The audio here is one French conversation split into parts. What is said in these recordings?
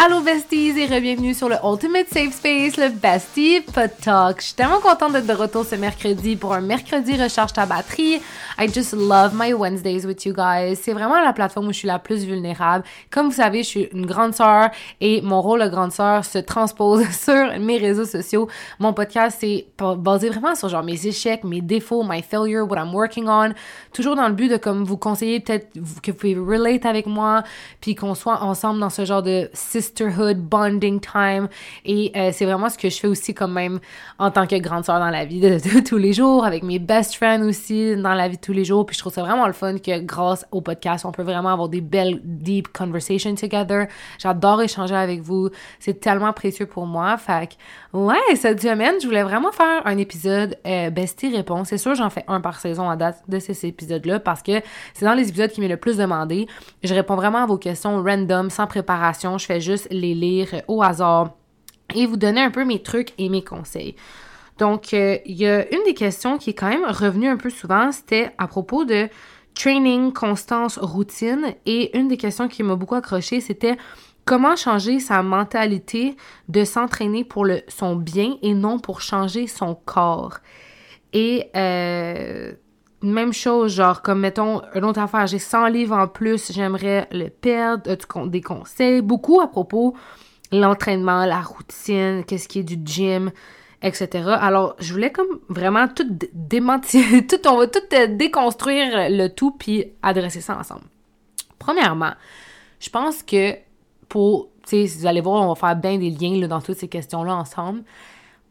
Allô besties et bienvenue sur le Ultimate Safe Space, le Bestie Pod Talk. Je suis tellement contente d'être de retour ce mercredi pour un mercredi recharge ta batterie. I just love my Wednesdays with you guys. C'est vraiment la plateforme où je suis la plus vulnérable. Comme vous savez, je suis une grande sœur et mon rôle de grande sœur se transpose sur mes réseaux sociaux. Mon podcast c'est basé vraiment sur genre mes échecs, mes défauts, my failure, what I'm working on, toujours dans le but de comme vous conseiller peut-être que vous pouvez relate avec moi, puis qu'on soit ensemble dans ce genre de sisterhood, bonding time. Et euh, c'est vraiment ce que je fais aussi quand même en tant que grande sœur dans la vie de, tous les jours, avec mes best friends aussi dans la vie de tous les jours. Puis je trouve ça vraiment le fun que grâce au podcast, on peut vraiment avoir des belles, deep conversations together. J'adore échanger avec vous. C'est tellement précieux pour moi. Fait que, ouais, cette semaine, je voulais vraiment faire un épisode euh, bestie réponse. C'est sûr, j'en fais un par saison à date de ces épisodes-là parce que c'est dans les épisodes qui m'est le plus demandé. Je réponds vraiment à vos questions random, sans préparation. Je fais juste les lire au hasard et vous donner un peu mes trucs et mes conseils. Donc, euh, il y a une des questions qui est quand même revenue un peu souvent, c'était à propos de training, constance, routine. Et une des questions qui m'a beaucoup accroché, c'était comment changer sa mentalité de s'entraîner pour le, son bien et non pour changer son corps? Et euh, même chose, genre, comme mettons, une autre affaire, j'ai 100 livres en plus, j'aimerais le perdre, as des conseils, beaucoup à propos l'entraînement, la routine, qu'est-ce qui est du gym, etc. Alors, je voulais comme vraiment tout démentir, tout, on va tout euh, déconstruire le tout puis adresser ça ensemble. Premièrement, je pense que pour, tu sais, vous allez voir, on va faire bien des liens là, dans toutes ces questions-là ensemble.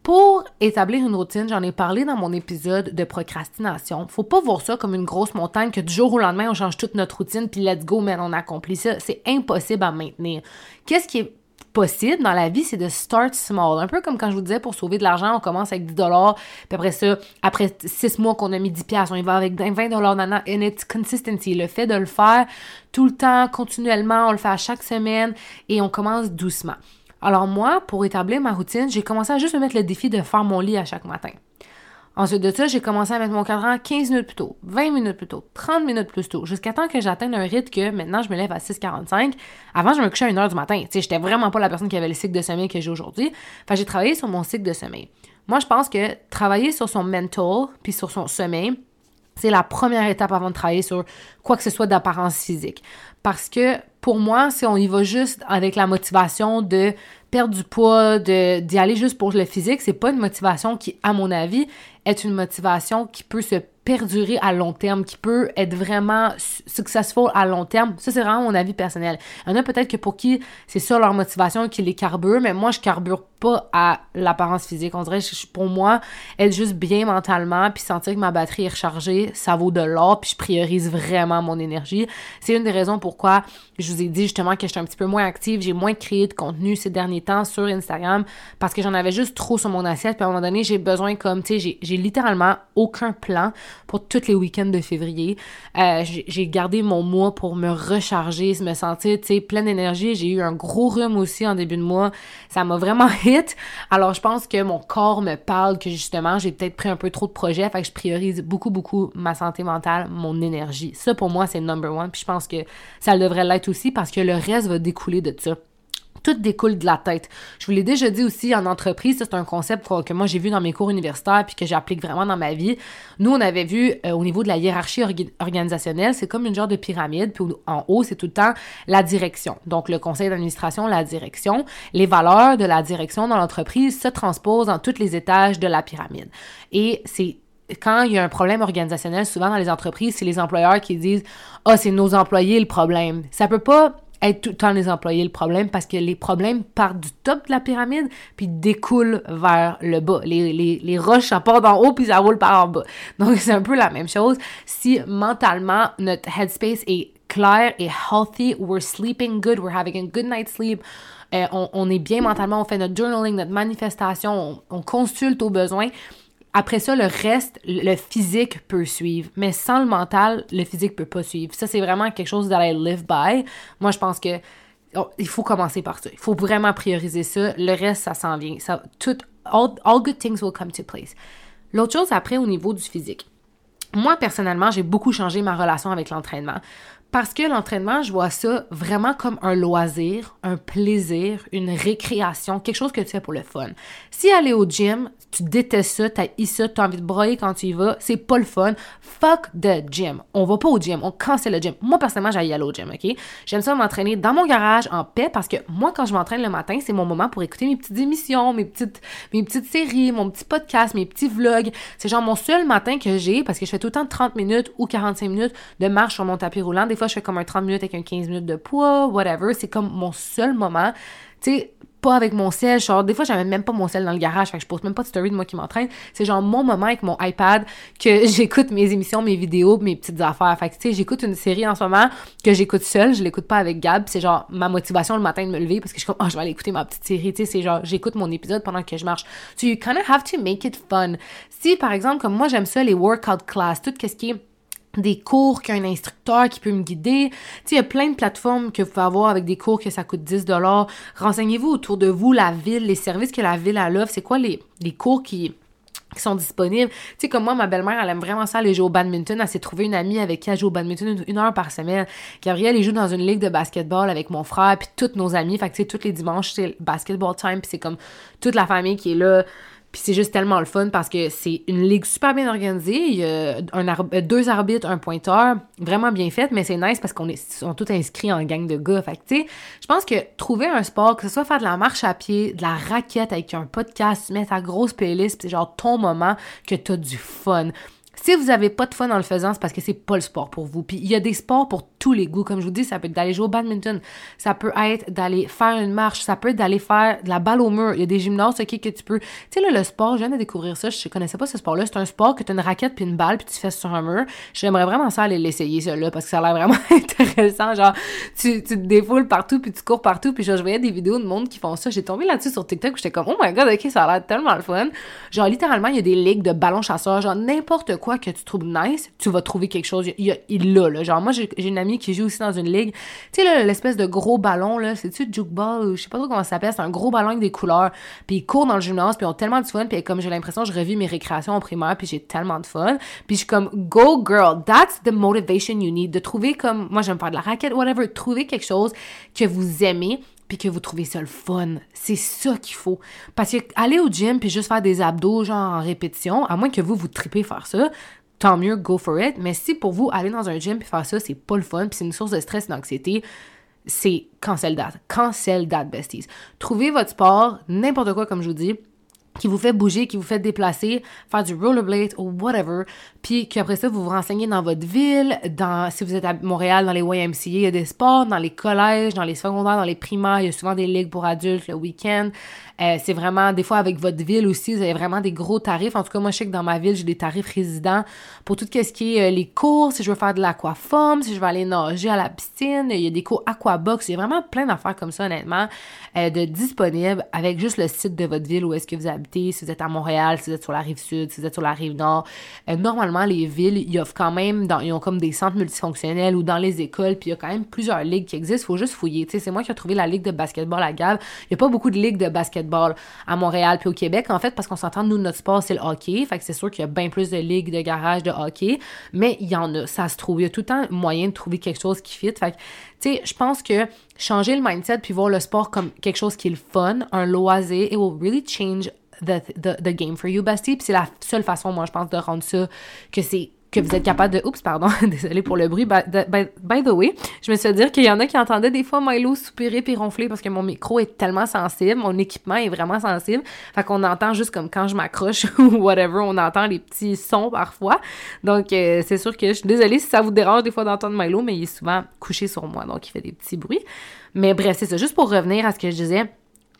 Pour établir une routine, j'en ai parlé dans mon épisode de procrastination. Faut pas voir ça comme une grosse montagne que du jour au lendemain on change toute notre routine puis let's go, man, on accomplit ça. C'est impossible à maintenir. Qu'est-ce qui est possible dans la vie, c'est de start small. Un peu comme quand je vous disais, pour sauver de l'argent, on commence avec 10 dollars, puis après ça, après 6 mois qu'on a mis 10 pièces, on y va avec 20 dollars nana, and it's consistency. Le fait de le faire tout le temps, continuellement, on le fait à chaque semaine, et on commence doucement. Alors moi, pour établir ma routine, j'ai commencé à juste me mettre le défi de faire mon lit à chaque matin. Ensuite de ça, j'ai commencé à mettre mon cadran 15 minutes plus tôt, 20 minutes plus tôt, 30 minutes plus tôt, jusqu'à temps que j'atteigne un rythme que maintenant je me lève à 6h45. Avant, je me couchais à 1h du matin. Tu sais, j'étais vraiment pas la personne qui avait le cycle de sommeil que j'ai aujourd'hui. Enfin, j'ai travaillé sur mon cycle de sommeil. Moi, je pense que travailler sur son mental puis sur son sommeil, c'est la première étape avant de travailler sur quoi que ce soit d'apparence physique. Parce que pour moi, si on y va juste avec la motivation de perdre du poids, d'y aller juste pour le physique, c'est pas une motivation qui, à mon avis, est une motivation qui peut se perdurer à long terme, qui peut être vraiment successful à long terme. Ça, c'est vraiment mon avis personnel. Il y en a peut-être que pour qui c'est ça leur motivation qui les carbure, mais moi, je carbure pas à l'apparence physique. On dirait, pour moi, être juste bien mentalement, puis sentir que ma batterie est rechargée, ça vaut de l'or, puis je priorise vraiment mon énergie. C'est une des raisons pourquoi je vous ai dit justement que j'étais un petit peu moins active, j'ai moins créé de contenu ces derniers temps sur Instagram, parce que j'en avais juste trop sur mon assiette, puis à un moment donné, j'ai besoin comme, tu sais, j'ai littéralement aucun plan pour tous les week-ends de février. Euh, j'ai gardé mon mois pour me recharger, me sentir, tu sais, pleine d'énergie. J'ai eu un gros rhume aussi en début de mois. Ça m'a vraiment hit. Alors, je pense que mon corps me parle que justement, j'ai peut-être pris un peu trop de projets. Fait que je priorise beaucoup, beaucoup ma santé mentale, mon énergie. Ça, pour moi, c'est number one. Puis je pense que ça devrait l'être aussi parce que le reste va découler de ça tout découle de la tête. Je vous l'ai déjà dit aussi en entreprise, c'est un concept que moi j'ai vu dans mes cours universitaires puis que j'applique vraiment dans ma vie. Nous, on avait vu euh, au niveau de la hiérarchie organisationnelle, c'est comme une genre de pyramide, puis en haut, c'est tout le temps la direction. Donc le conseil d'administration, la direction, les valeurs de la direction dans l'entreprise se transposent dans tous les étages de la pyramide. Et c'est quand il y a un problème organisationnel, souvent dans les entreprises, c'est les employeurs qui disent "Ah, c'est nos employés le problème." Ça peut pas être tout le temps les employés le problème parce que les problèmes partent du top de la pyramide puis découlent vers le bas. Les, les, les roches, ça part d'en haut puis ça roule par en bas. Donc, c'est un peu la même chose. Si mentalement, notre headspace est clair et healthy, we're sleeping good, we're having a good night's sleep, euh, on, on, est bien mentalement, on fait notre journaling, notre manifestation, on, on consulte aux besoins, après ça, le reste, le physique peut suivre. Mais sans le mental, le physique peut pas suivre. Ça, c'est vraiment quelque chose I live by. Moi, je pense que oh, il faut commencer par ça. Il faut vraiment prioriser ça. Le reste, ça s'en vient. Ça, tout, all, all good things will come to place. L'autre chose après, au niveau du physique. Moi, personnellement, j'ai beaucoup changé ma relation avec l'entraînement Parce que l'entraînement, je vois ça vraiment comme un loisir, un plaisir, une récréation, quelque chose que tu fais pour le fun. Si aller au gym, tu détestes ça, t'as ça, t'as envie de broyer quand tu y vas, c'est pas le fun. Fuck the gym. On va pas au gym, on cancelle le gym. Moi, personnellement, j'aille aller au gym, ok? J'aime ça m'entraîner dans mon garage en paix parce que moi, quand je m'entraîne le matin, c'est mon moment pour écouter mes petites émissions, mes petites, mes petites séries, mon petit podcast, mes petits vlogs. C'est genre mon seul matin que j'ai parce que je fais tout le temps 30 minutes ou 45 minutes de marche sur mon tapis roulant. Des fois, je fais comme un 30 minutes avec un 15 minutes de poids, whatever. C'est comme mon seul moment. Tu sais, pas avec mon sel, genre des fois j'avais même pas mon sel dans le garage, fait que je pose même pas de story de moi qui m'entraîne, c'est genre mon moment avec mon iPad que j'écoute mes émissions, mes vidéos, mes petites affaires. Fait que tu sais, j'écoute une série en ce moment que j'écoute seule, je l'écoute pas avec Gab, c'est genre ma motivation le matin de me lever parce que je suis comme oh, je vais aller écouter ma petite série, tu sais, c'est genre j'écoute mon épisode pendant que je marche. So you kind of have to make it fun. Si par exemple comme moi j'aime ça les workout class, tout ce qui est des cours qu'un instructeur qui peut me guider. Tu sais, il y a plein de plateformes que vous pouvez avoir avec des cours que ça coûte 10 dollars. Renseignez-vous autour de vous, la ville, les services que la ville a l'offre. C'est quoi les, les cours qui, qui sont disponibles? Tu sais, comme moi, ma belle-mère, elle aime vraiment ça, aller jouer au badminton. Elle s'est trouvée une amie avec qui elle joue au badminton une, heure par semaine. Gabrielle, elle joue dans une ligue de basketball avec mon frère, puis tous nos amis. Fait que, tu sais, tous les dimanches, c'est basketball time, puis c'est comme toute la famille qui est là. Puis c'est juste tellement le fun parce que c'est une ligue super bien organisée. Il y a un euh, deux arbitres, un pointeur, vraiment bien fait, mais c'est nice parce qu'on est sont tous inscrits en gang de gars. Fait tu sais, je pense que trouver un sport, que ce soit faire de la marche à pied, de la raquette avec un podcast, mettre ta grosse playlist, c'est genre ton moment que t'as du fun. Si vous avez pas de fun en le faisant, c'est parce que c'est pas le sport pour vous. Puis il y a des sports pour tous les goûts. Comme je vous dis, ça peut être d'aller jouer au badminton, ça peut être d'aller faire une marche, ça peut être d'aller faire de la balle au mur. Il y a des gymnases, ok, que tu peux. Tu sais, là, le sport, je viens découvrir ça, je connaissais pas ce sport-là. C'est un sport que tu as une raquette puis une balle puis tu fais sur un mur. J'aimerais vraiment ça aller l'essayer, ça, là, parce que ça a l'air vraiment intéressant. Genre, tu, tu te défoules partout puis tu cours partout. Puis genre, je voyais des vidéos de monde qui font ça. J'ai tombé là-dessus sur TikTok j'étais comme, oh my god, ok, ça a l'air tellement le fun. Genre, littéralement, il y a des ligues de ballons chasseurs, genre n'importe quoi que tu trouves nice, tu vas trouver quelque chose. Il, l'a, là. Genre, moi, j'ai une amie qui joue aussi dans une ligue. Tu sais, l'espèce de gros ballon, là, c'est-tu jukeball ou je sais pas trop comment ça s'appelle. C'est un gros ballon avec des couleurs. Puis ils courent dans le gymnase, puis ils ont tellement de fun. Puis comme j'ai l'impression, je revis mes récréations en primaire, puis j'ai tellement de fun. Puis je suis comme, go girl, that's the motivation you need. De trouver comme, moi, j'aime faire de la raquette, whatever. Trouver quelque chose que vous aimez puis que vous trouvez ça le fun. C'est ça qu'il faut. Parce que aller au gym puis juste faire des abdos genre en répétition, à moins que vous vous tripez faire ça, tant mieux, go for it. Mais si pour vous, aller dans un gym puis faire ça, c'est pas le fun, puis c'est une source de stress et d'anxiété, c'est cancel date. Cancel date, besties. Trouvez votre sport, n'importe quoi, comme je vous dis, qui vous fait bouger, qui vous fait déplacer, faire du rollerblade ou whatever, puis qu'après ça, vous vous renseignez dans votre ville, dans si vous êtes à Montréal, dans les YMCA, il y a des sports, dans les collèges, dans les secondaires, dans les primaires, il y a souvent des ligues pour adultes le week-end. Euh, c'est vraiment, des fois, avec votre ville aussi, vous avez vraiment des gros tarifs. En tout cas, moi, je sais que dans ma ville, j'ai des tarifs résidents pour tout ce qui est euh, les cours, si je veux faire de l'aquaforme, si je veux aller nager à la piscine, il y a des cours aquabox, il y a vraiment plein d'affaires comme ça, honnêtement, euh, de disponibles avec juste le site de votre ville où est-ce que vous habitez, si vous êtes à Montréal, si vous êtes sur la rive sud, si vous êtes sur la rive nord. normalement, les villes, ils offrent quand même, dans, ils ont comme des centres multifonctionnels ou dans les écoles, puis il y a quand même plusieurs ligues qui existent, faut juste fouiller. C'est moi qui ai trouvé la ligue de basketball à Gab. Il n'y a pas beaucoup de ligues de basketball à Montréal puis au Québec, en fait, parce qu'on s'entend, nous, notre sport, c'est le hockey. Fait que c'est sûr qu'il y a bien plus de ligues de garage de hockey, mais il y en a, ça se trouve. Il y a tout le temps moyen de trouver quelque chose qui fit. Fait que, tu sais, je pense que changer le mindset puis voir le sport comme quelque chose qui est le fun, un loisir, it will really change the, game for you, bestie. Puis c'est la seule façon, moi, je pense, de rendre ça que c'est que vous êtes capable de... Oups, pardon, désolé pour le bruit. By, the way, je me suis dit qu'il y en a qui entendaient des fois Milo soupirer puis ronfler parce que mon micro est tellement sensible, mon équipement est vraiment sensible. Fait qu'on entend juste comme quand je m'accroche ou whatever, on entend les petits sons parfois. Donc, euh, c'est sûr que je suis désolée si ça vous dérange des fois d'entendre Milo, mais il est souvent couché sur moi, donc il fait des petits bruits. Mais bref, c'est ça. Juste pour revenir à ce que je disais,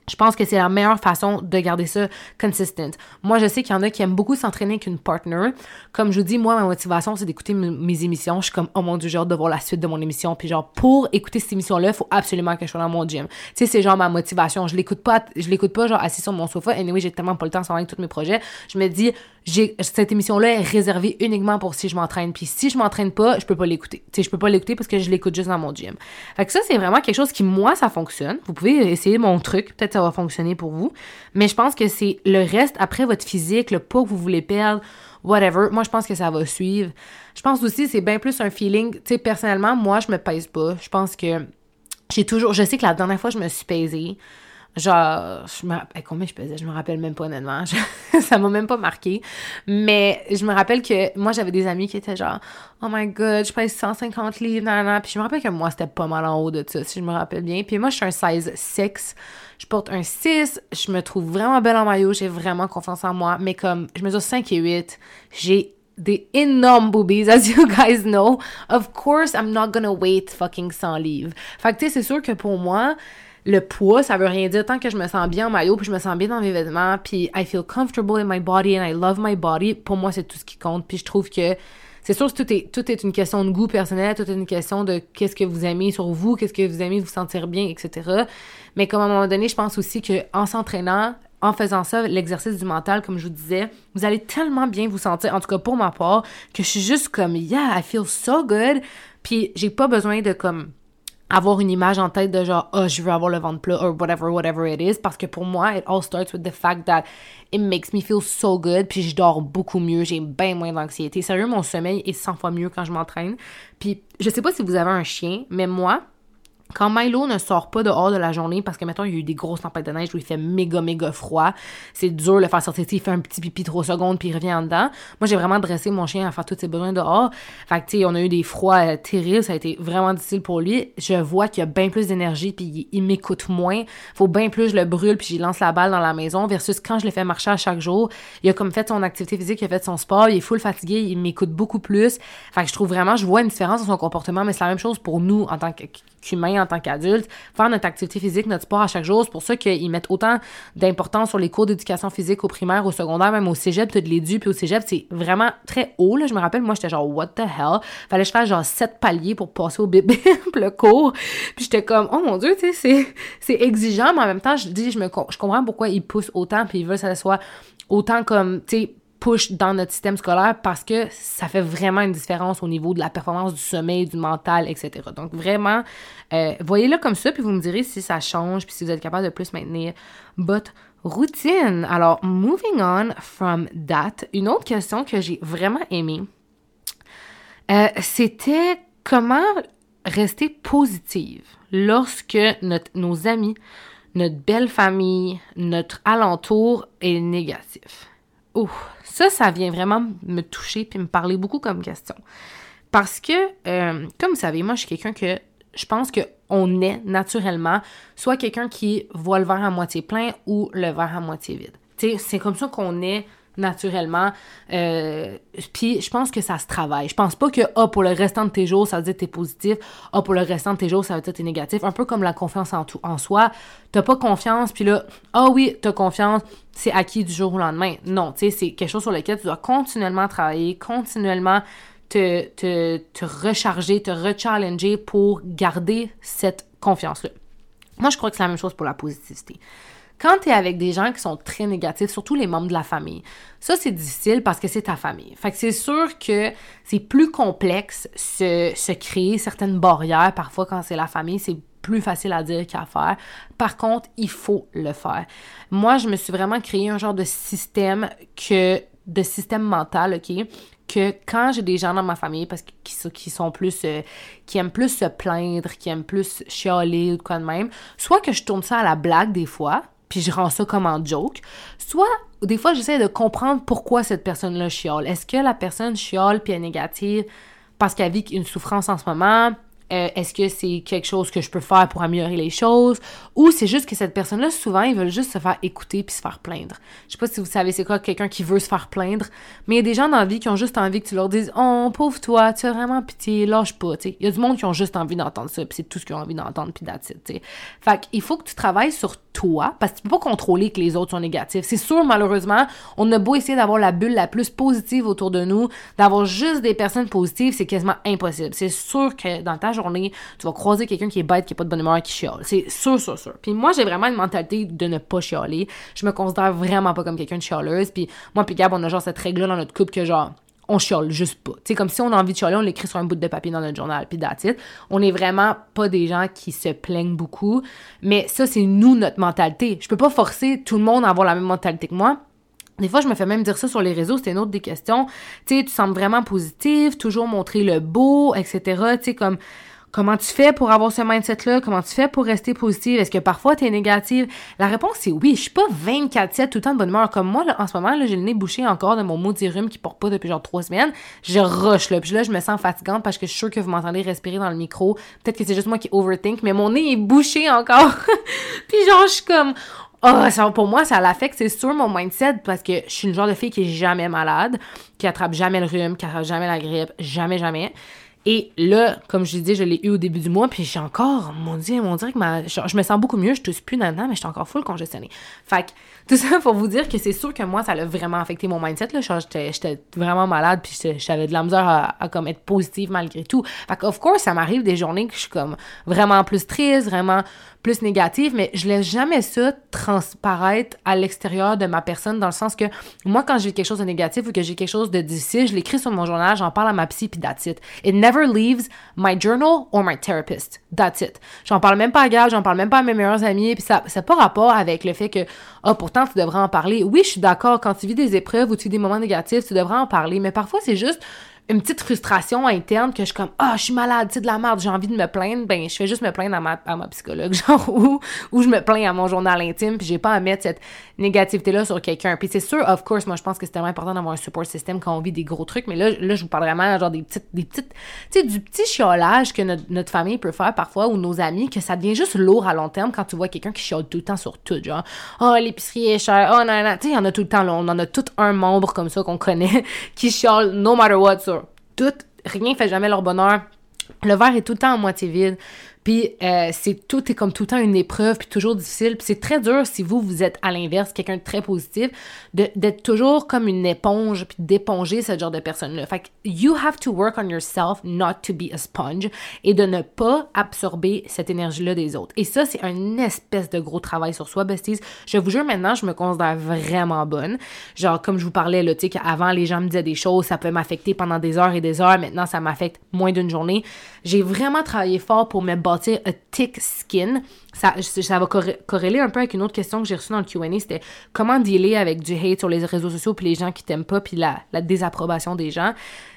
je pense que c'est la meilleure façon de garder ça consistent. Moi, je sais qu'il y en a qui aiment beaucoup s'entraîner avec une partner. Comme je vous dis, moi, ma motivation, c'est d'écouter mes émissions. Je suis comme, oh mon dieu, j'ai hâte de voir la suite de mon émission. Puis genre, pour écouter cette émission-là, il faut absolument que je sois dans mon gym. Tu sais, c'est genre ma motivation. Je l'écoute pas, je l'écoute pas genre assis sur mon sofa. Et anyway, j'ai tellement pas le temps de avec tous mes projets. Je me dis, j'ai, cette émission-là est réservée uniquement pour si je m'entraîne. Puis si je m'entraîne pas, je peux pas l'écouter. Tu sais, je peux pas l'écouter parce que je l'écoute juste dans mon gym. Fait que ça, c'est vraiment quelque chose qui, moi, ça fonctionne. Vous pouvez essayer mon truc. Peut-être ça va fonctionner pour vous. Mais je pense que c'est le reste, après votre physique, le poids que vous voulez perdre, whatever, moi, je pense que ça va suivre. Je pense aussi c'est bien plus un feeling, tu sais, personnellement, moi, je me pèse pas. Je pense que j'ai toujours, je sais que la dernière fois, je me suis pesée, Genre, je me rappelle combien je pesais, je me rappelle même pas honnêtement. ça m'a même pas marqué. Mais je me rappelle que moi, j'avais des amis qui étaient genre, oh my god, je pèse 150 livres, nan, Puis je me rappelle que moi, c'était pas mal en haut de ça, si je me rappelle bien. Puis moi, je suis un size 6. Je porte un 6. Je me trouve vraiment belle en maillot. J'ai vraiment confiance en moi. Mais comme, je mesure 5 et 8. J'ai des énormes boobies, as you guys know. Of course, I'm not gonna wait fucking 100 livres. Fait que, tu sais, c'est sûr que pour moi, le poids, ça veut rien dire tant que je me sens bien en maillot, puis je me sens bien dans mes vêtements, puis I feel comfortable in my body and I love my body. Pour moi, c'est tout ce qui compte. Puis je trouve que c'est sûr que tout est, tout est une question de goût personnel, tout est une question de qu'est-ce que vous aimez sur vous, qu'est-ce que vous aimez vous sentir bien, etc. Mais comme à un moment donné, je pense aussi qu'en s'entraînant, en faisant ça, l'exercice du mental, comme je vous disais, vous allez tellement bien vous sentir, en tout cas pour ma part, que je suis juste comme, yeah, I feel so good. Puis j'ai pas besoin de comme avoir une image en tête de genre oh je veux avoir le ventre plat or whatever whatever it is parce que pour moi it all starts with the fact that it makes me feel so good puis je dors beaucoup mieux j'ai bien moins d'anxiété. Sérieux mon sommeil est 100 fois mieux quand je m'entraîne. Puis je sais pas si vous avez un chien mais moi quand Milo ne sort pas dehors de la journée, parce que mettons, il y a eu des grosses tempêtes de neige où il fait méga, méga froid, c'est dur de le faire sortir. Il fait un petit pipi trois secondes puis il revient en dedans. Moi, j'ai vraiment dressé mon chien à faire tous ses besoins dehors. Fait que, tu sais, on a eu des froids euh, terribles, ça a été vraiment difficile pour lui. Je vois qu'il a bien plus d'énergie puis il, m'écoute moins. Faut bien plus je le brûle puis j'y lance la balle dans la maison versus quand je le fais marcher à chaque jour. Il a comme fait son activité physique, il a fait son sport, il est full fatigué, il m'écoute beaucoup plus. Fait que je trouve vraiment, je vois une différence dans son comportement, mais c'est la même chose pour nous en tant que qu'humain en tant qu'adulte, faire notre activité physique, notre sport à chaque jour. C'est pour ça qu'ils mettent autant d'importance sur les cours d'éducation physique au primaire, au secondaire, même au cégep, tu de l'édu, puis au cégep, c'est vraiment très haut. Là. Je me rappelle, moi, j'étais genre, what the hell? Fallait que je fasse genre sept paliers pour passer au bébé, le cours. Puis j'étais comme, oh mon Dieu, tu sais, c'est exigeant, mais en même temps, je dis, je, me, je comprends pourquoi ils poussent autant, puis ils veulent que ça soit autant comme, tu sais, push dans notre système scolaire parce que ça fait vraiment une différence au niveau de la performance du sommeil, du mental, etc. Donc vraiment, euh, voyez-le comme ça, puis vous me direz si ça change, puis si vous êtes capable de plus maintenir votre routine. Alors, moving on from that, une autre question que j'ai vraiment aimée, euh, c'était comment rester positive lorsque notre, nos amis, notre belle famille, notre alentour est négatif? Ouh, ça, ça vient vraiment me toucher puis me parler beaucoup comme question. Parce que, euh, comme vous savez, moi, je suis quelqu'un que je pense qu'on est naturellement soit quelqu'un qui voit le verre à moitié plein ou le verre à moitié vide. C'est comme ça qu'on est naturellement. Euh, puis je pense que ça se travaille. Je pense pas que ah pour le restant de tes jours ça veut dire que t'es positif, ah pour le restant de tes jours ça veut dire que t'es négatif. Un peu comme la confiance en tout en soi. T'as pas confiance puis là ah oui t'as confiance c'est acquis du jour au lendemain. Non, tu sais c'est quelque chose sur lequel tu dois continuellement travailler, continuellement te, te, te recharger, te rechallenger pour garder cette confiance là. Moi je crois que c'est la même chose pour la positivité. Quand tu es avec des gens qui sont très négatifs, surtout les membres de la famille, ça c'est difficile parce que c'est ta famille. Fait que c'est sûr que c'est plus complexe se, se créer certaines barrières parfois quand c'est la famille, c'est plus facile à dire qu'à faire. Par contre, il faut le faire. Moi, je me suis vraiment créé un genre de système que de système mental, OK, que quand j'ai des gens dans ma famille parce qu'ils qui sont plus euh, qui aiment plus se plaindre, qui aiment plus chialer ou quoi de même, soit que je tourne ça à la blague des fois, puis je rends ça comme un joke. Soit, des fois, j'essaie de comprendre pourquoi cette personne-là chiale. Est-ce que la personne chiale puis est négative parce qu'elle vit une souffrance en ce moment? Euh, est-ce que c'est quelque chose que je peux faire pour améliorer les choses? Ou c'est juste que cette personne-là, souvent, ils veulent juste se faire écouter puis se faire plaindre. Je sais pas si vous savez c'est quoi quelqu'un qui veut se faire plaindre, mais il y a des gens dans la vie qui ont juste envie que tu leur dises Oh, pauvre toi, tu as vraiment pitié, lâche pas, tu Il y a du monde qui ont juste envie d'entendre ça, puis c'est tout ce qu'ils ont envie d'entendre, puis that's tu Fait qu'il faut que tu travailles sur toi, parce que tu peux pas contrôler que les autres sont négatifs. C'est sûr, malheureusement, on a beau essayer d'avoir la bulle la plus positive autour de nous, d'avoir juste des personnes positives, c'est quasiment impossible. C'est sûr que dans ta tu vas croiser quelqu'un qui est bête, qui est pas de bonne humeur, qui chiale. C'est sûr, sûr, sûr. Puis moi, j'ai vraiment une mentalité de ne pas chialer. Je me considère vraiment pas comme quelqu'un de chialeuse. Puis moi, puis Gab, on a genre cette règle-là dans notre couple que genre, on chiale juste pas. C'est comme si on a envie de chialer, on l'écrit sur un bout de papier dans notre journal, puis that's. On n'est vraiment pas des gens qui se plaignent beaucoup, mais ça, c'est nous, notre mentalité. Je peux pas forcer tout le monde à avoir la même mentalité que moi. Des fois, je me fais même dire ça sur les réseaux, c'était une autre des questions. Tu sais, tu sembles vraiment positif, toujours montrer le beau, etc. Tu sais, comme Comment tu fais pour avoir ce mindset-là? Comment tu fais pour rester positive? Est-ce que parfois tu es négative? La réponse c'est oui. Je suis pas 24-7 tout le temps de bonne humeur. Comme moi, là, en ce moment, là, j'ai le nez bouché encore de mon maudit rhume qui porte pas depuis genre trois semaines. Je rush, là. Puis là, je me sens fatigante parce que je suis sûre que vous m'entendez respirer dans le micro. Peut-être que c'est juste moi qui overthink, mais mon nez est bouché encore. Puis genre, je suis comme, Oh, ça, pour moi, ça l'affecte, c'est sûr, mon mindset, parce que je suis le genre de fille qui est jamais malade, qui attrape jamais le rhume, qui attrape jamais la grippe, jamais, jamais. Et là, comme je dit, je l'ai eu au début du mois, puis j'ai encore, mon Dieu, mon Dieu, que ma, je, me sens beaucoup mieux, je tousse plus maintenant, mais je suis encore full congestionnée. Fait que, tout ça pour vous dire que c'est sûr que moi, ça a vraiment affecté mon mindset, là. J'étais vraiment malade, puis j'avais de la misère à, comme être positive malgré tout. Fait of course, ça m'arrive des journées que je suis comme vraiment plus triste, vraiment plus négative, mais je laisse jamais ça transparaître à l'extérieur de ma personne dans le sens que moi, quand j'ai quelque chose de négatif ou que j'ai quelque chose de difficile, je l'écris sur mon journal, j'en parle à ma psy, puis that's it. It never leaves my journal or my therapist. That's it. J'en parle même pas à Gab, j'en parle même pas à mes meilleurs amis, puis ça n'a pas rapport avec le fait que, ah, oh, pourtant, tu devrais en parler. Oui, je suis d'accord, quand tu vis des épreuves ou tu vis des moments négatifs, tu devrais en parler, mais parfois, c'est juste une petite frustration interne que je suis comme ah je suis malade c'est de la merde j'ai envie de me plaindre. Ben je fais juste me plaindre à ma, à ma psychologue genre ou ou je me plains à mon journal intime puis j'ai pas à mettre cette négativité là sur quelqu'un. Puis c'est sûr of course moi je pense que c'est tellement important d'avoir un support system quand on vit des gros trucs mais là là je vous parle vraiment genre des petites des petites tu sais du petit chiolage que notre, notre, famille peut faire parfois ou nos amis que ça devient juste lourd à long terme quand tu vois quelqu'un qui chiale tout le temps sur tout genre oh l'épicerie est chère oh non non tu sais il y en a tout le temps là, on en a tout un membre comme ça qu'on connaît qui chiale no matter what sur tout, rien fait jamais leur bonheur. Le verre est tout le temps à moitié vide. Puis euh, c'est tout est comme tout le temps une épreuve, puis toujours difficile. Puis c'est très dur si vous, vous êtes à l'inverse, quelqu'un de très positif, d'être toujours comme une éponge, puis d'éponger ce genre de personne-là. Fait que you have to work on yourself not to be a sponge et de ne pas absorber cette énergie-là des autres. Et ça, c'est un espèce de gros travail sur soi, besties. Je vous jure, maintenant, je me considère vraiment bonne. Genre, comme je vous parlais, là, tu sais, qu'avant, les gens me disaient des choses, ça peut m'affecter pendant des heures et des heures. Maintenant, ça m'affecte moins d'une journée. J'ai vraiment travaillé fort pour me bâtir a thick skin. Ça, ça va corréler un peu avec une autre question que j'ai reçue dans le Q&A, c'était comment dealer avec du hate sur les réseaux sociaux puis les gens qui t'aiment pas puis la, désapprobation des gens.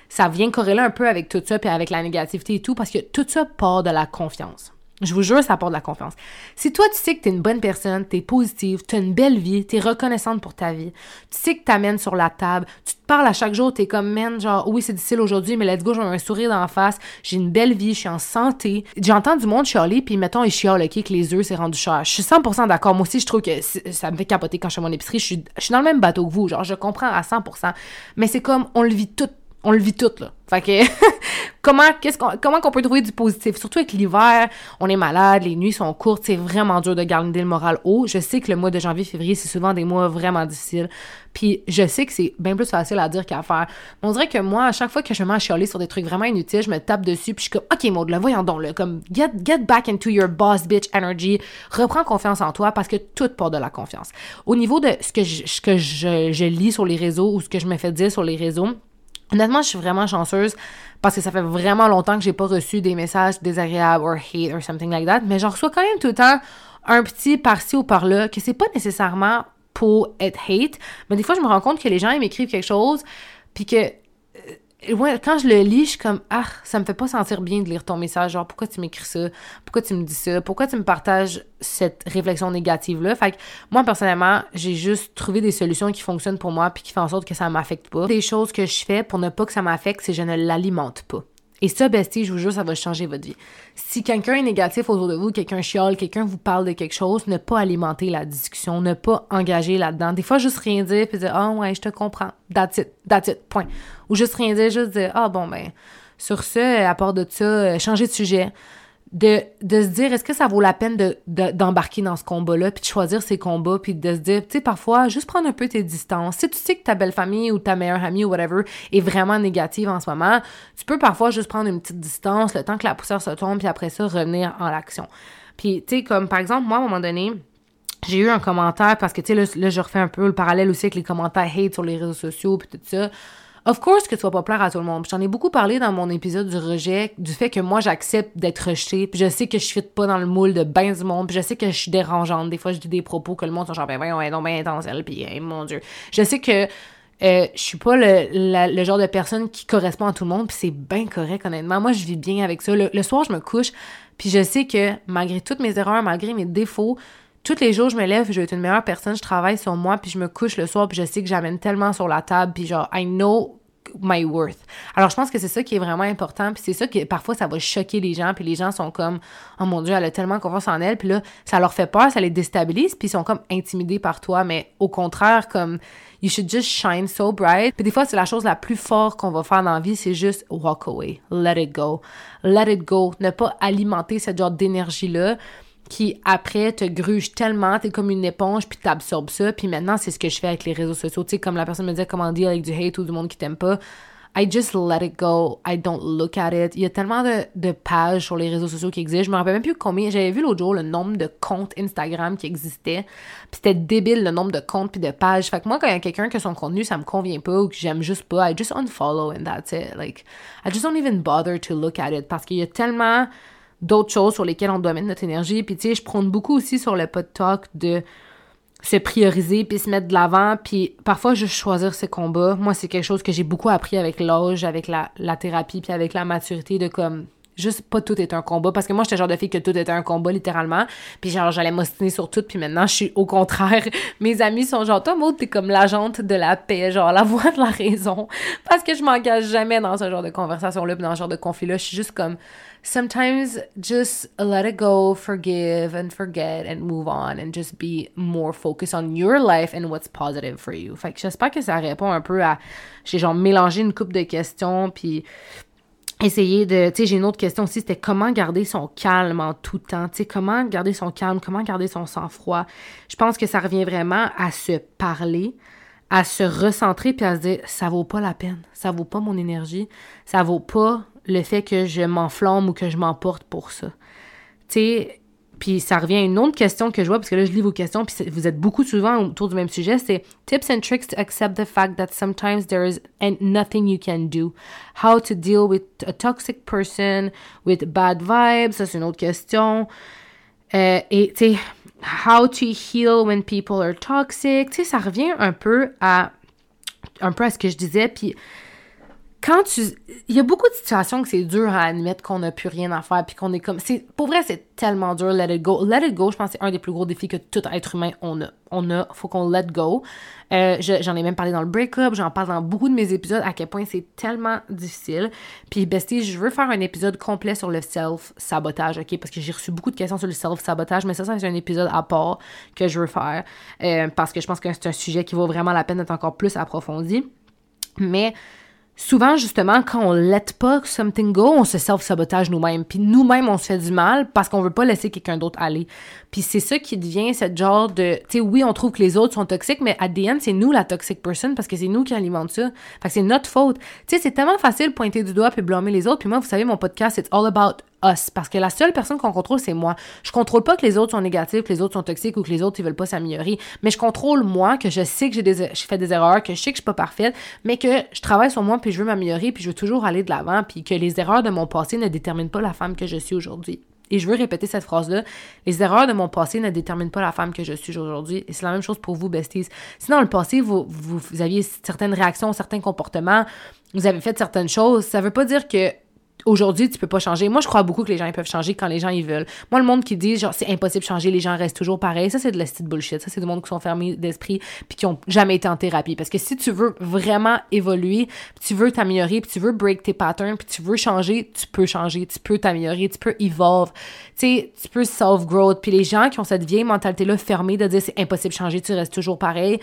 Ça vient corréler un peu avec tout ça puis avec la négativité et tout parce que tout ça part de la confiance. Je vous jure, ça apporte de la confiance. Si toi, tu sais que t'es une bonne personne, t'es positive, t'as une belle vie, t'es reconnaissante pour ta vie, tu sais que t'amènes sur la table, tu te parles à chaque jour, t'es comme, man, genre, oui, c'est difficile aujourd'hui, mais let's go, j'ai un sourire d'en face, j'ai une belle vie, je suis en santé. J'entends du monde chialer, puis mettons, ils chialent, OK, que les œufs, c'est rendu cher. Je suis 100% d'accord. Moi aussi, je trouve que ça me fait capoter quand je fais mon épicerie. Je suis, suis dans le même bateau que vous, genre, je comprends à 100%. Mais c'est comme, on le vit tout on le vit tout, là. Fait que, comment, qu'est-ce qu'on, comment qu'on peut trouver du positif? Surtout avec l'hiver, on est malade, les nuits sont courtes, c'est vraiment dur de garder le moral haut. Je sais que le mois de janvier, février, c'est souvent des mois vraiment difficiles. Puis je sais que c'est bien plus facile à dire qu'à faire. On dirait que moi, à chaque fois que je me chialer sur des trucs vraiment inutiles, je me tape dessus, puis je suis comme, OK, Maud, là, voyons donc, là, comme, get, get back into your boss bitch energy, reprends confiance en toi, parce que tout part de la confiance. Au niveau de ce que ce que je, je lis sur les réseaux ou ce que je me fais dire sur les réseaux, Honnêtement, je suis vraiment chanceuse parce que ça fait vraiment longtemps que j'ai pas reçu des messages désagréables or hate or something like that, mais j'en reçois quand même tout le temps un petit par-ci ou par-là que c'est pas nécessairement pour être hate, mais des fois je me rends compte que les gens ils m'écrivent quelque chose puis que ouais, quand je le lis, je suis comme ah, ça me fait pas sentir bien de lire ton message, genre pourquoi tu m'écris ça, pourquoi tu me dis ça, pourquoi tu me partages cette réflexion négative là. Fait que moi personnellement, j'ai juste trouvé des solutions qui fonctionnent pour moi puis qui font en sorte que ça m'affecte pas. Des choses que je fais pour ne pas que ça m'affecte, c'est je ne l'alimente pas. Et ça, bestie, je vous jure, ça va changer votre vie. Si quelqu'un est négatif autour de vous, quelqu'un chiale, quelqu'un vous parle de quelque chose, ne pas alimenter la discussion, ne pas engager là-dedans. Des fois, juste rien dire, puis dire « Ah ouais, je te comprends. That's it. Point. » Ou juste rien dire, juste dire « Ah bon, ben, sur ce, à part de ça, euh, changer de sujet. » de, de se dire est-ce que ça vaut la peine de, d'embarquer dans ce combat-là, puis de choisir ces combats, puis de se dire, tu sais, parfois, juste prendre un peu tes distances. Si tu sais que ta belle famille ou ta meilleure amie ou whatever est vraiment négative en ce moment, tu peux parfois juste prendre une petite distance le temps que la poussière se tombe, puis après ça, revenir en l'action. Puis, tu sais, comme par exemple, moi, à un moment donné, j'ai eu un commentaire parce que, tu sais, là, là, je refais un peu le parallèle aussi avec les commentaires hate sur les réseaux sociaux, puis tout ça. Of course que tu vas pas plaire à tout le monde. J'en ai beaucoup parlé dans mon épisode du rejet, du fait que moi j'accepte d'être rejetée, puis je sais que je suis pas dans le moule de ben du monde, puis je sais que je suis dérangeante. Des fois, je dis des propos que le monde sont genre ben voyons, ouais, non, ben intentionnel, puis mon dieu. Je sais que euh, je suis pas le, le, genre de personne qui correspond à tout le monde, puis c'est bien correct, honnêtement. Moi, je vis bien avec ça. Le, soir, je me couche, puis je sais que malgré toutes mes erreurs, malgré mes défauts, tous les jours, je me lève, je vais être une meilleure personne, je travaille sur moi, puis je me couche le soir, puis je sais que j'amène tellement sur la table, puis genre, I know my worth. Alors, je pense que c'est ça qui est vraiment important, puis c'est ça que parfois ça va choquer les gens, puis les gens sont comme oh mon dieu, elle a tellement confiance en elle, puis là ça leur fait peur, ça les déstabilise, puis ils sont comme intimidés par toi, mais au contraire comme you should just shine so bright. Puis des fois c'est la chose la plus forte qu'on va faire dans la vie, c'est juste walk away, let it go, let it go, ne pas alimenter cette genre d'énergie là qui après te gruge tellement, t'es comme une éponge, puis t'absorbes ça, puis maintenant c'est ce que je fais avec les réseaux sociaux, tu sais, comme la personne me disait comment dire avec du hate ou du monde qui t'aime pas, I just let it go, I don't look at it. Il y a tellement de, pages sur les réseaux sociaux qui existent, je me rappelle même plus combien, j'avais vu l'autre jour le nombre de comptes Instagram qui existaient, puis c'était débile le nombre de comptes puis de pages, fait que moi quand il y a quelqu'un que son contenu ça me convient pas ou que j'aime juste pas, I just unfollow and that's it, like, I just don't even bother to look at it, parce qu'il y a tellement d'autres choses sur lesquelles on doit mettre notre énergie. Puis tu sais, je prône beaucoup aussi sur le pod talk de se prioriser puis se mettre de l'avant puis parfois juste choisir ses combats. Moi, c'est quelque chose que j'ai beaucoup appris avec l'âge, avec la, la thérapie puis avec la maturité de comme juste pas tout est un combat. Parce que moi j'étais genre de fille que tout était un combat littéralement. Puis genre j'allais m'ostiner sur tout puis maintenant je suis au contraire. Mes amis sont genre toi Maud t'es comme l'agente de la paix genre la voix de la raison. Parce que je m'engage jamais dans ce genre de conversation là dans ce genre de conflit là je suis juste comme sometimes just let it go forgive and forget and move on and just be more focused on your life and what's positive for you. Fait que j'espère que ça répond un peu à j'ai genre mélangé une coupe de questions puis essayer de, tu sais, j'ai une autre question aussi, c'était comment garder son calme en tout temps, tu sais, comment garder son calme, comment garder son sang-froid? Je pense que ça revient vraiment à se parler, à se recentrer puis à se dire, ça vaut pas la peine, ça vaut pas mon énergie, ça vaut pas le fait que je m'enflamme ou que je m'emporte pour ça. Tu sais, puis ça revient à une autre question que je vois, parce que là, je lis vos questions, puis vous êtes beaucoup souvent autour du même sujet, c'est tips and tricks to accept the fact that sometimes there is nothing you can do. How to deal with a toxic person, with bad vibes, ça c'est une autre question. Euh, et tu sais, how to heal when people are toxic, tu sais, ça revient un peu à un peu à ce que je disais, puis quand tu. Il y a beaucoup de situations que c'est dur à admettre qu'on n'a plus rien à faire, puis qu'on est comme. c'est Pour vrai, c'est tellement dur, let it go. Let it go, je pense que c'est un des plus gros défis que tout être humain on a. On a, faut qu'on let go. Euh, j'en ai même parlé dans le break-up, j'en parle dans beaucoup de mes épisodes, à quel point c'est tellement difficile. Puis, bestie, je veux faire un épisode complet sur le self-sabotage, OK? Parce que j'ai reçu beaucoup de questions sur le self-sabotage, mais ça, ça c'est un épisode à part que je veux faire, euh, parce que je pense que c'est un sujet qui vaut vraiment la peine d'être encore plus approfondi. Mais souvent, justement, quand on let pas something go, on se self-sabotage nous-mêmes. Puis nous-mêmes, on se fait du mal parce qu'on veut pas laisser quelqu'un d'autre aller. Puis c'est ça qui devient cette genre de... Tu sais, oui, on trouve que les autres sont toxiques, mais à c'est nous la toxic person parce que c'est nous qui alimente ça. Fait que c'est notre faute. Tu sais, c'est tellement facile de pointer du doigt puis blâmer les autres. Puis moi, vous savez, mon podcast, it's all about Parce que la seule personne qu'on contrôle, c'est moi. Je contrôle pas que les autres sont négatifs, que les autres sont toxiques ou que les autres, ils veulent pas s'améliorer. Mais je contrôle moi, que je sais que j'ai je fais des erreurs, que je sais que je suis pas parfaite, mais que je travaille sur moi puis je veux m'améliorer puis je veux toujours aller de l'avant puis que les erreurs de mon passé ne déterminent pas la femme que je suis aujourd'hui. Et je veux répéter cette phrase-là. Les erreurs de mon passé ne déterminent pas la femme que je suis aujourd'hui. Et c'est la même chose pour vous, besties. Si dans le passé, vous, vous, vous aviez certaines réactions, certains comportements, vous avez fait certaines choses, ça veut pas dire que aujourd'hui, tu peux pas changer. Moi, je crois beaucoup que les gens ils peuvent changer quand les gens ils veulent. Moi, le monde qui dit genre c'est impossible de changer, les gens restent toujours pareils, ça c'est de la style bullshit. Ça c'est du monde qui sont fermés d'esprit puis qui ont jamais été en thérapie parce que si tu veux vraiment évoluer, tu veux t'améliorer, puis tu veux break tes patterns, puis tu veux changer, tu peux changer, tu peux t'améliorer, tu peux evolve. Tu sais, tu peux self growth. Puis les gens qui ont cette vieille mentalité là fermée de dire c'est impossible de changer, tu restes toujours pareil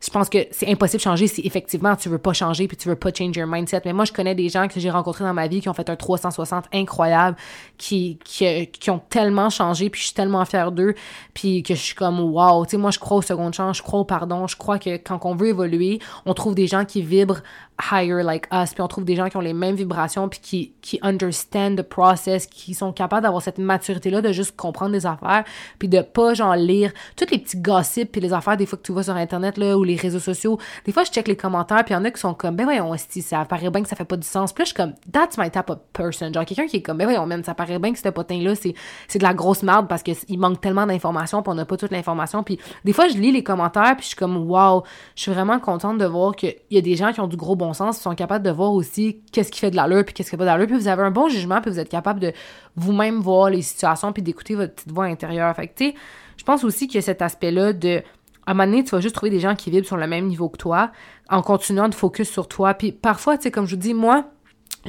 je pense que c'est impossible de changer si effectivement tu veux pas changer puis tu veux pas change your mindset. Mais moi, je connais des gens que j'ai rencontrés dans ma vie qui ont fait un 360 incroyable, qui, qui, qui ont tellement changé puis je suis tellement fière d'eux puis que je suis comme wow. Tu sais, moi, je crois au second chance, je crois au pardon, je crois que quand on veut évoluer, on trouve des gens qui vibrent higher like us, puis on trouve des gens qui ont les mêmes vibrations, puis qui, qui understand the process, qui sont capables d'avoir cette maturité-là de juste comprendre des affaires, puis de pas genre lire tous les petits gossips puis les affaires des fois que tu vois sur Internet, là, où les réseaux sociaux, des fois, je check les commentaires, puis il y en a qui sont comme, ben voyons, ça paraît bien que ça fait pas du sens. Puis là, je suis comme, that's my type of person. Genre, quelqu'un qui est comme, ben voyons, même, ça paraît bien que ce potin-là, c'est, c'est de la grosse merde parce qu'il manque tellement d'informations, puis on n'a pas toute l'information. Puis des fois, je lis les commentaires, puis je suis comme, wow, je suis vraiment contente de voir qu'il y a des gens qui ont du gros bon sens, qui sont capables de voir aussi qu'est-ce qui fait de l'allure, puis qu'est-ce qui fait pas d'allure, puis vous avez un bon jugement, puis vous êtes capable de vous-même voir les situations, puis d'écouter votre petite voix intérieure. Fait tu sais, je pense aussi qu'il y a cet aspect-là de à un moment donné, tu vas juste trouver des gens qui vivent sur le même niveau que toi en continuant de focus sur toi. Puis parfois, tu sais, comme je vous dis, moi,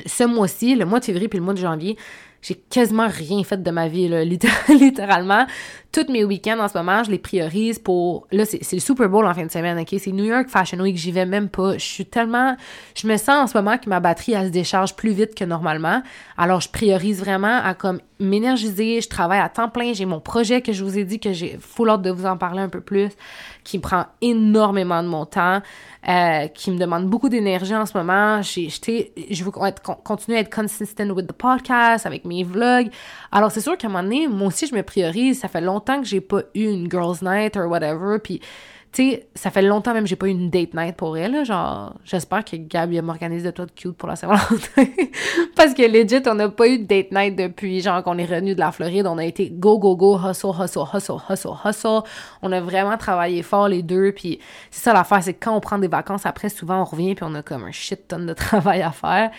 ce mois-ci, le mois de février puis le mois de janvier, j'ai quasiment rien fait de ma vie, littéralement. Tous mes week-ends en ce moment, je les priorise pour. Là, c'est le Super Bowl en fin de semaine, OK? C'est New York Fashion Week, j'y vais même pas. Je suis tellement. Je me sens en ce moment que ma batterie, elle se décharge plus vite que normalement. Alors, je priorise vraiment à comme m'énergiser. Je travaille à temps plein. J'ai mon projet que je vous ai dit que j'ai full hâte de vous en parler un peu plus, qui prend énormément de mon temps. Euh, qui me demande beaucoup d'énergie en ce moment. Je veux continuer à être consistent with the podcast, avec mes vlogs. Alors, c'est sûr qu'à un moment donné, moi aussi, je me priorise. Ça fait longtemps que j'ai pas eu une girls' night or whatever. Puis, tu sais, ça fait longtemps même que j'ai pas eu une date night pour elle, genre, j'espère que Gab, m'organise de toi de cute pour la Saint-Valentin. Parce que legit, on n'a pas eu de date night depuis, genre, qu'on est revenu de la Floride. On a été go, go, go, hustle, hustle, hustle, hustle, hustle. On a vraiment travaillé fort, les deux. Puis c'est ça l'affaire, c'est que quand on prend des vacances, après, souvent, on revient puis on a comme un shit ton de travail à faire.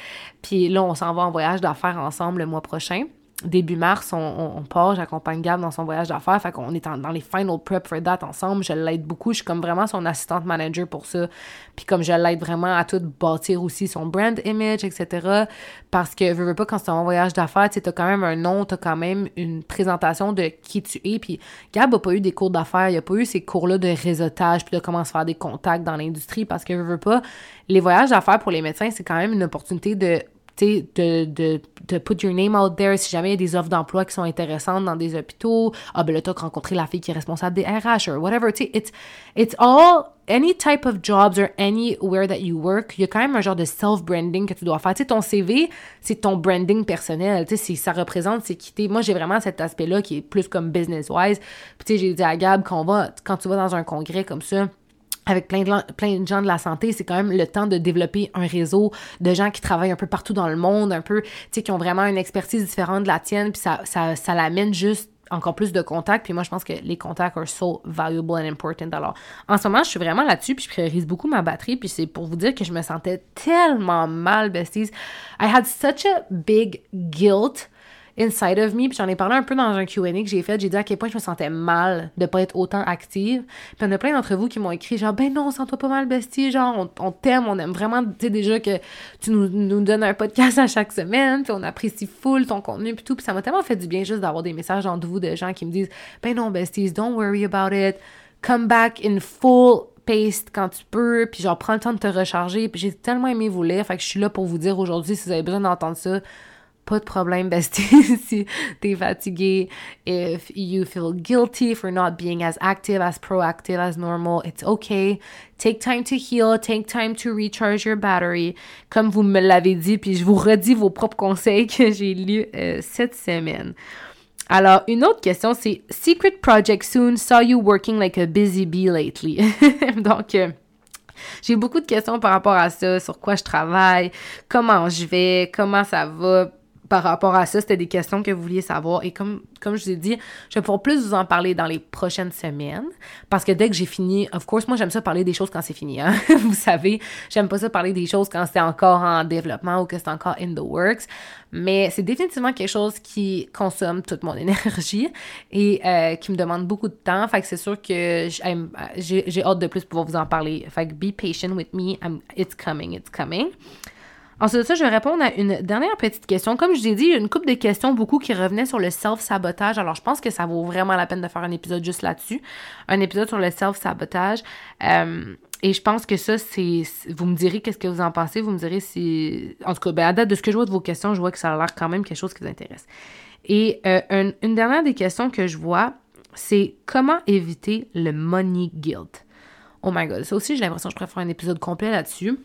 Puis là, on s'en va en voyage d'affaires ensemble le mois prochain début mars, on, part, j'accompagne Gab dans son voyage d'affaires, fait qu'on est dans les final prep for that ensemble, je l'aide beaucoup, je suis comme vraiment son assistante manager pour ça, puis comme je l'aide vraiment à tout bâtir aussi son brand image, etc., parce que, veux, veux pas, quand c'est un voyage d'affaires, tu as quand même un nom, tu as quand même une présentation de qui tu es, puis Gab a pas eu des cours d'affaires, il a pas eu ces cours-là de réseautage, puis de comment se faire des contacts dans l'industrie, parce que, veux, veux pas, les voyages d'affaires pour les médecins, c'est quand même une opportunité de de, de, de put your name out there si jamais il y a des offres d'emploi qui sont intéressantes dans des hôpitaux. Ah, ben là, t'as rencontré la fille qui est responsable des RH or whatever. Tu sais, it's, it's all, any type of jobs or anywhere that you work, il y a quand même un genre de self-branding que tu dois faire. Tu sais, ton CV, c'est ton branding personnel. Tu sais, ça représente, c'est quitter. Moi, j'ai vraiment cet aspect-là qui est plus comme business-wise. Puis, tu sais, j'ai dit à Gab qu'on va, quand tu vas dans un congrès comme ça, avec plein de, plein de gens de la santé, c'est quand même le temps de développer un réseau de gens qui travaillent un peu partout dans le monde, un peu, tu sais, qui ont vraiment une expertise différente de la tienne, puis ça, ça, ça l'amène juste encore plus de contacts. Puis moi, je pense que les contacts are so valuable and important. Alors, en ce moment, je suis vraiment là-dessus, puis je priorise beaucoup ma batterie. Puis c'est pour vous dire que je me sentais tellement mal, besties. I had such a big guilt inside of me. Puis j'en ai parlé un peu dans un QA que j'ai fait. J'ai dit à quel point je me sentais mal de pas être autant active. Puis il y a plein d'entre vous qui m'ont écrit genre, ben non, sens-toi pas mal, bestie. Genre, on, t'aime, on aime vraiment, tu sais, déjà que tu nous, nous, donnes un podcast à chaque semaine. Puis on apprécie full ton contenu, puis tout. Puis ça m'a tellement fait du bien juste d'avoir des messages entre vous de gens qui me disent, ben non, besties, don't worry about it. Come back in full quand tu peux, puis genre prends le temps de te recharger, puis j'ai tellement aimé vous lire, fait que je suis là pour vous dire aujourd'hui si vous avez besoin d'entendre ça, pas de problème, bestie, si t'es fatigué. If you feel guilty for not being as active, as proactive as normal, it's okay. Take time to heal, take time to recharge your battery. Comme vous me l'avez dit, puis je vous redis vos propres conseils que j'ai lus euh, cette semaine. Alors, une autre question, c'est Secret Project Soon saw you working like a busy bee lately. Donc, euh, j'ai beaucoup de questions par rapport à ça, sur quoi je travaille, comment je vais, comment ça va par rapport à ça, c'était des questions que vous vouliez savoir. Et comme, comme je vous ai dit, je vais pouvoir plus vous en parler dans les prochaines semaines. Parce que dès que j'ai fini, of course, moi, j'aime ça parler des choses quand c'est fini. Hein? vous savez, j'aime pas ça parler des choses quand c'est encore en développement ou que c'est encore in the works. Mais c'est définitivement quelque chose qui consomme toute mon énergie et euh, qui me demande beaucoup de temps. Fait que c'est sûr que j'ai hâte de plus pouvoir vous en parler. Fait que be patient with me. it's coming, it's coming. Ensuite de ça, je vais répondre à une dernière petite question. Comme je vous ai dit, il y a une couple de questions, beaucoup qui revenaient sur le self-sabotage. Alors, je pense que ça vaut vraiment la peine de faire un épisode juste là-dessus. Un épisode sur le self-sabotage. Euh, et je pense que ça, c'est. Vous me direz qu'est-ce que vous en pensez. Vous me direz si. En tout cas, ben, à date de ce que je vois de vos questions, je vois que ça a l'air quand même quelque chose qui vous intéresse. Et euh, une dernière des questions que je vois, c'est comment éviter le money guilt? Oh my god. Ça aussi, j'ai l'impression que je faire un épisode complet là-dessus.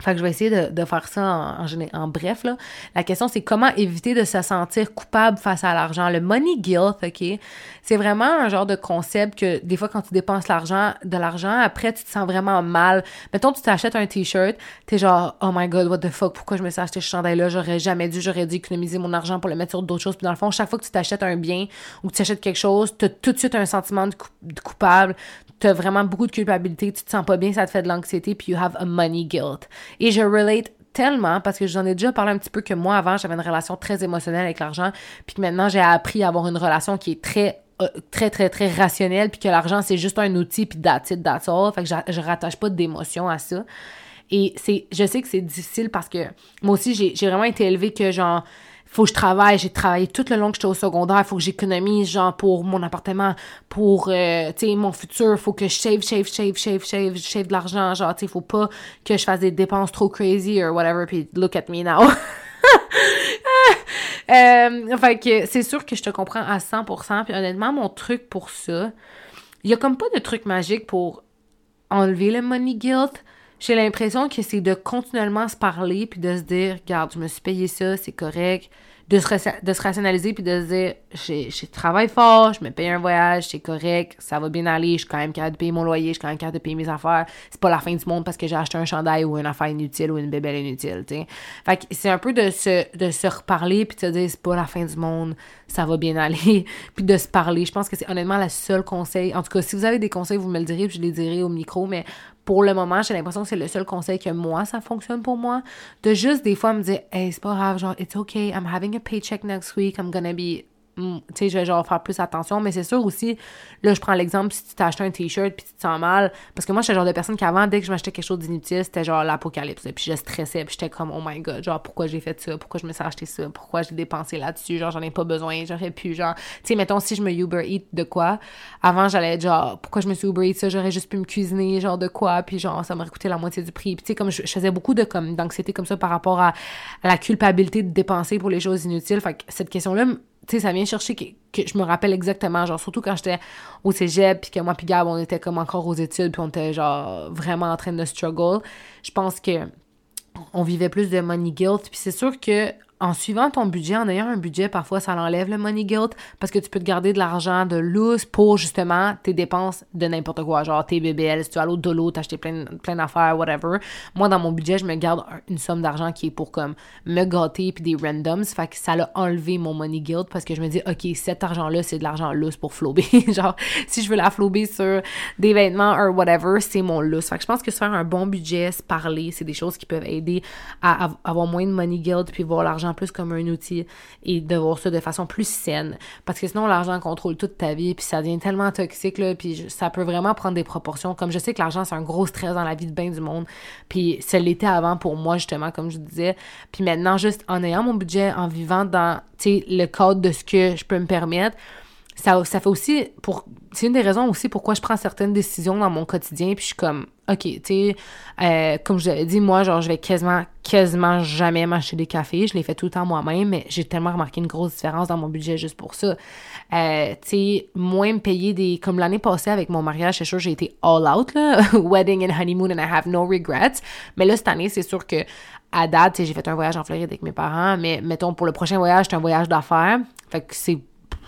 Fait que je vais essayer de, faire ça en, en, en, bref. Là. La question, c'est comment éviter de se sentir coupable face à l'argent? Le money guilt, OK? C'est vraiment un genre de concept que des fois, quand tu dépenses l'argent, de l'argent, après, tu te sens vraiment mal. Mettons, tu t'achètes un t-shirt, t'es genre, oh my god, what the fuck, pourquoi je me suis acheté ce chandail-là? J'aurais jamais dû, j'aurais dû économiser mon argent pour le mettre sur d'autres choses. Puis dans le fond, chaque fois que tu t'achètes un bien ou que tu achètes quelque chose, t'as tout de suite un sentiment de coupable t'as vraiment beaucoup de culpabilité, tu te sens pas bien, ça te fait de l'anxiété, puis you have a money guilt. Et je relate tellement parce que j'en ai déjà parlé un petit peu que moi avant j'avais une relation très émotionnelle avec l'argent puis que maintenant j'ai appris à avoir une relation qui est très euh, très très très rationnelle puis que l'argent c'est juste un outil puis that's it that's all fait que je, rattache pas d'émotion à ça et c'est je sais que c'est difficile parce que moi aussi j'ai vraiment été élevée que genre faut que je travaille. J'ai travaillé tout le long que j'étais au secondaire. Faut que j'économise, genre, pour mon appartement, pour, euh, tu sais, mon futur. Faut que je save, save, save, save, save, save de l'argent. Genre, tu sais, faut pas que je fasse des dépenses trop crazy or whatever. Puis look at me now. euh, fait que c'est sûr que je te comprends à 100%. Puis honnêtement, mon truc pour ça, il y a comme pas de truc magique pour enlever le money guilt j'ai l'impression que c'est de continuellement se parler puis de se dire, regarde, je me suis payé ça, c'est correct. De se, de se rationaliser puis de se dire, j'ai travaillé fort, je me paye un voyage, c'est correct, ça va bien aller, je suis quand même capable de payer mon loyer, je suis quand même capable de payer mes affaires. C'est pas la fin du monde parce que j'ai acheté un chandail ou une affaire inutile ou une bébelle inutile, tu sais. Fait que c'est un peu de se, de se reparler puis de se dire, c'est pas la fin du monde, ça va bien aller, puis de se parler. Je pense que c'est honnêtement le seul conseil. En tout cas, si vous avez des conseils, vous me le direz, puis je les dirai au micro, mais pour le moment, j'ai l'impression que c'est le seul conseil que moi, ça fonctionne pour moi. De juste des fois me dire, hey, c'est pas grave, genre, it's okay, I'm having a paycheck next week, I'm gonna be tu sais, je vais genre faire plus attention, mais c'est sûr aussi, là, je prends l'exemple, si tu acheté un t-shirt puis tu te sens mal, parce que moi, j'étais le genre de personne qui avant, dès que je m'achetais quelque chose d'inutile, c'était genre l'apocalypse, puis je stressais, puis j'étais comme, oh my god, genre, pourquoi j'ai fait ça, pourquoi je me suis acheté ça, pourquoi j'ai dépensé là-dessus, genre, j'en ai pas besoin, j'aurais pu, genre, tu sais, mettons, si je me Uber Eat de quoi, avant, j'allais être genre, pourquoi je me suis Uber Eat ça, j'aurais juste pu me cuisiner, genre, de quoi, puis genre, ça m'aurait coûté la moitié du prix, puis tu sais, comme je, faisais beaucoup de, comme, d'anxiété comme ça par rapport à, à la culpabilité de dépenser pour les choses inutiles, fait que cette question-là, tu sais, ça vient chercher que, je me rappelle exactement, genre, surtout quand j'étais au cégep, puis que moi puis Gab, on était comme encore aux études, puis on était, genre, vraiment en train de struggle. Je pense que on vivait plus de money guilt, puis c'est sûr que en suivant ton budget, en ayant un budget, parfois ça l'enlève le money guilt parce que tu peux te garder de l'argent de loose pour justement tes dépenses de n'importe quoi, genre tes BBL, si tu à l'autre de l'eau, t'acheter plein, plein d'affaires, whatever. Moi, dans mon budget, je me garde une somme d'argent qui est pour comme me gâter puis des randoms. Fait que ça l'a enlevé mon money guilt parce que je me dis, OK, cet argent-là, c'est de l'argent loose pour flober. genre, si je veux la flober sur des vêtements or whatever, c'est mon loose. Fait que je pense que se faire un bon budget, se parler, c'est des choses qui peuvent aider à avoir moins de money guilt puis voir l'argent plus comme un outil et de voir ça de façon plus saine. Parce que sinon, l'argent contrôle toute ta vie, puis ça devient tellement toxique, là, puis ça peut vraiment prendre des proportions. Comme je sais que l'argent, c'est un gros stress dans la vie de bien du monde, puis ça l'était avant pour moi, justement, comme je disais. Puis maintenant, juste en ayant mon budget, en vivant dans, le cadre de ce que je peux me permettre, ça, ça fait aussi pour c'est une des raisons aussi pourquoi je prends certaines décisions dans mon quotidien puis je suis comme ok tu sais euh, comme je l'avais dit moi genre je vais quasiment quasiment jamais m'acheter des cafés. Je les fais tout le temps moi-même mais j'ai tellement remarqué une grosse différence dans mon budget juste pour ça. Euh, tu sais moins me payer des comme l'année passée avec mon mariage c'est sûr j'ai été all out là wedding and honeymoon and I have no regrets. Mais là cette année c'est sûr que à date j'ai fait un voyage en Floride avec mes parents mais mettons pour le prochain voyage c'est un voyage d'affaires. Fait que c'est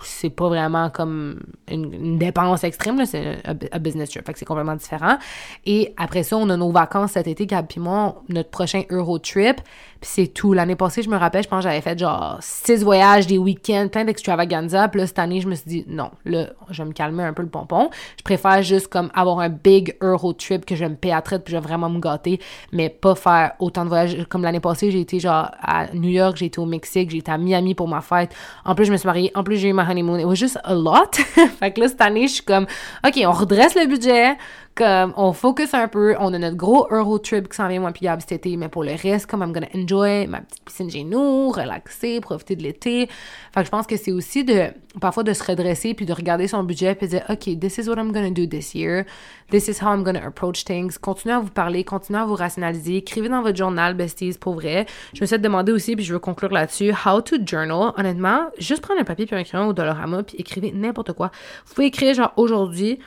c'est pas vraiment comme une, dépense extrême, c'est un, business trip, fait que c'est complètement différent. Et après ça, on a nos vacances cet été, Gab puis moi, notre prochain Euro trip, c'est tout. L'année passée, je me rappelle, je pense que j'avais fait genre six voyages, des week-ends, plein d'extravaganza, puis là, cette année, je me suis dit, non, là, je vais me calmer un peu le pompon. Je préfère juste comme avoir un big Euro trip que je me payer à traite, puis je vais vraiment me gâter, mais pas faire autant de voyages. Comme l'année passée, j'ai été genre à New York, j'ai été au Mexique, j'ai été à Miami pour ma fête. En plus, je me suis mariée, en plus, j'ai eu ma honeymoon. It was just a lot. fait que là, cette année, je suis comme, OK, on redresse le budget, comme, on focus un peu, on a notre gros Euro trip qui s'en vient, moi, puis Gab, cet été, mais pour le reste, comme, I'm gonna enjoy ma petite piscine chez nous, relaxer, profiter de l'été. Fait que je pense que c'est aussi de, parfois, de se redresser, puis de regarder son budget, puis de dire, OK, this is what I'm gonna do this year. This is how I'm gonna approach things. Continuez à vous parler, continuez à vous rationaliser. Écrivez dans votre journal, besties, pour vrai. Je me suis demandé aussi, puis je veux conclure là-dessus, how to journal. Honnêtement, juste prendre un papier puis un crayon ou Dolorama, puis écrivez n'importe quoi. Vous pouvez écrire, genre, aujourd'hui,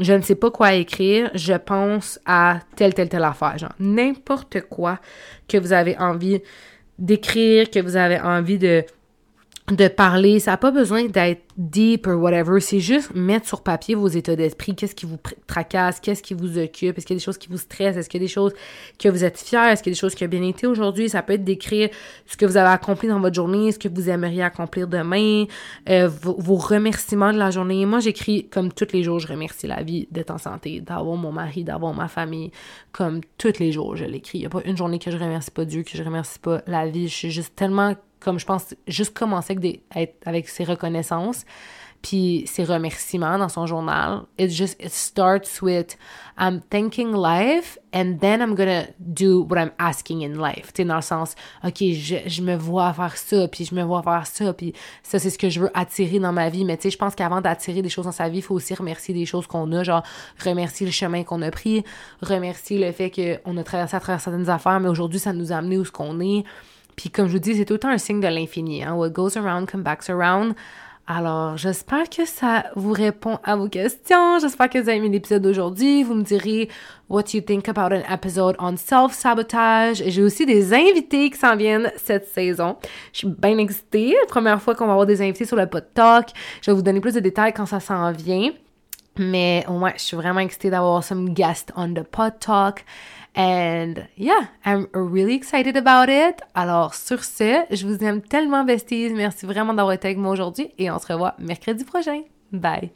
je ne sais pas quoi écrire, je pense à telle, telle, telle affaire. Genre, n'importe quoi que vous avez envie d'écrire, que vous avez envie de de parler, ça n'a pas besoin d'être deep or whatever, c'est juste mettre sur papier vos états d'esprit, qu'est-ce qui vous tracasse, qu'est-ce qui vous occupe, est-ce qu'il y a des choses qui vous stressent, est-ce qu'il y a des choses que vous êtes fiers, est-ce qu'il y a des choses qui ont bien été aujourd'hui, ça peut être d'écrire ce que vous avez accompli dans votre journée, ce que vous aimeriez accomplir demain, euh, vos, remerciements de la journée. Moi, j'écris comme tous les jours, je remercie la vie d'être en santé, d'avoir mon mari, d'avoir ma famille, comme tous les jours, je l'écris. Il n'y a pas une journée que je remercie pas Dieu, que je remercie pas la vie, je suis juste tellement comme je pense, juste commencer avec, des, avec ses reconnaissances, puis ses remerciements dans son journal. It just, it starts with, I'm thanking life, and then I'm gonna do what I'm asking in life. Tu dans le sens, OK, je, je, me vois faire ça, puis je me vois faire ça, puis ça, c'est ce que je veux attirer dans ma vie. Mais tu sais, je pense qu'avant d'attirer des choses dans sa vie, il faut aussi remercier des choses qu'on a, genre remercier le chemin qu'on a pris, remercier le fait qu'on a traversé à travers certaines affaires, mais aujourd'hui, ça nous a amené où ce qu'on est. Puis comme je vous dis, c'est temps un signe de l'infini. Hein? What goes around comes back around. Alors, j'espère que ça vous répond à vos questions. J'espère que vous avez aimé l'épisode d'aujourd'hui. Vous me direz what you think about an episode on self-sabotage. J'ai aussi des invités qui s'en viennent cette saison. Je suis bien excitée. La première fois qu'on va avoir des invités sur le pod talk. Je vais vous donner plus de détails quand ça s'en vient. Mais ouais, je suis vraiment excitée d'avoir some guests on the pod talk. And yeah, I'm really excited about it. Alors, sur ce, je vous aime tellement, besties. Merci vraiment d'avoir été avec moi aujourd'hui et on se revoit mercredi prochain. Bye!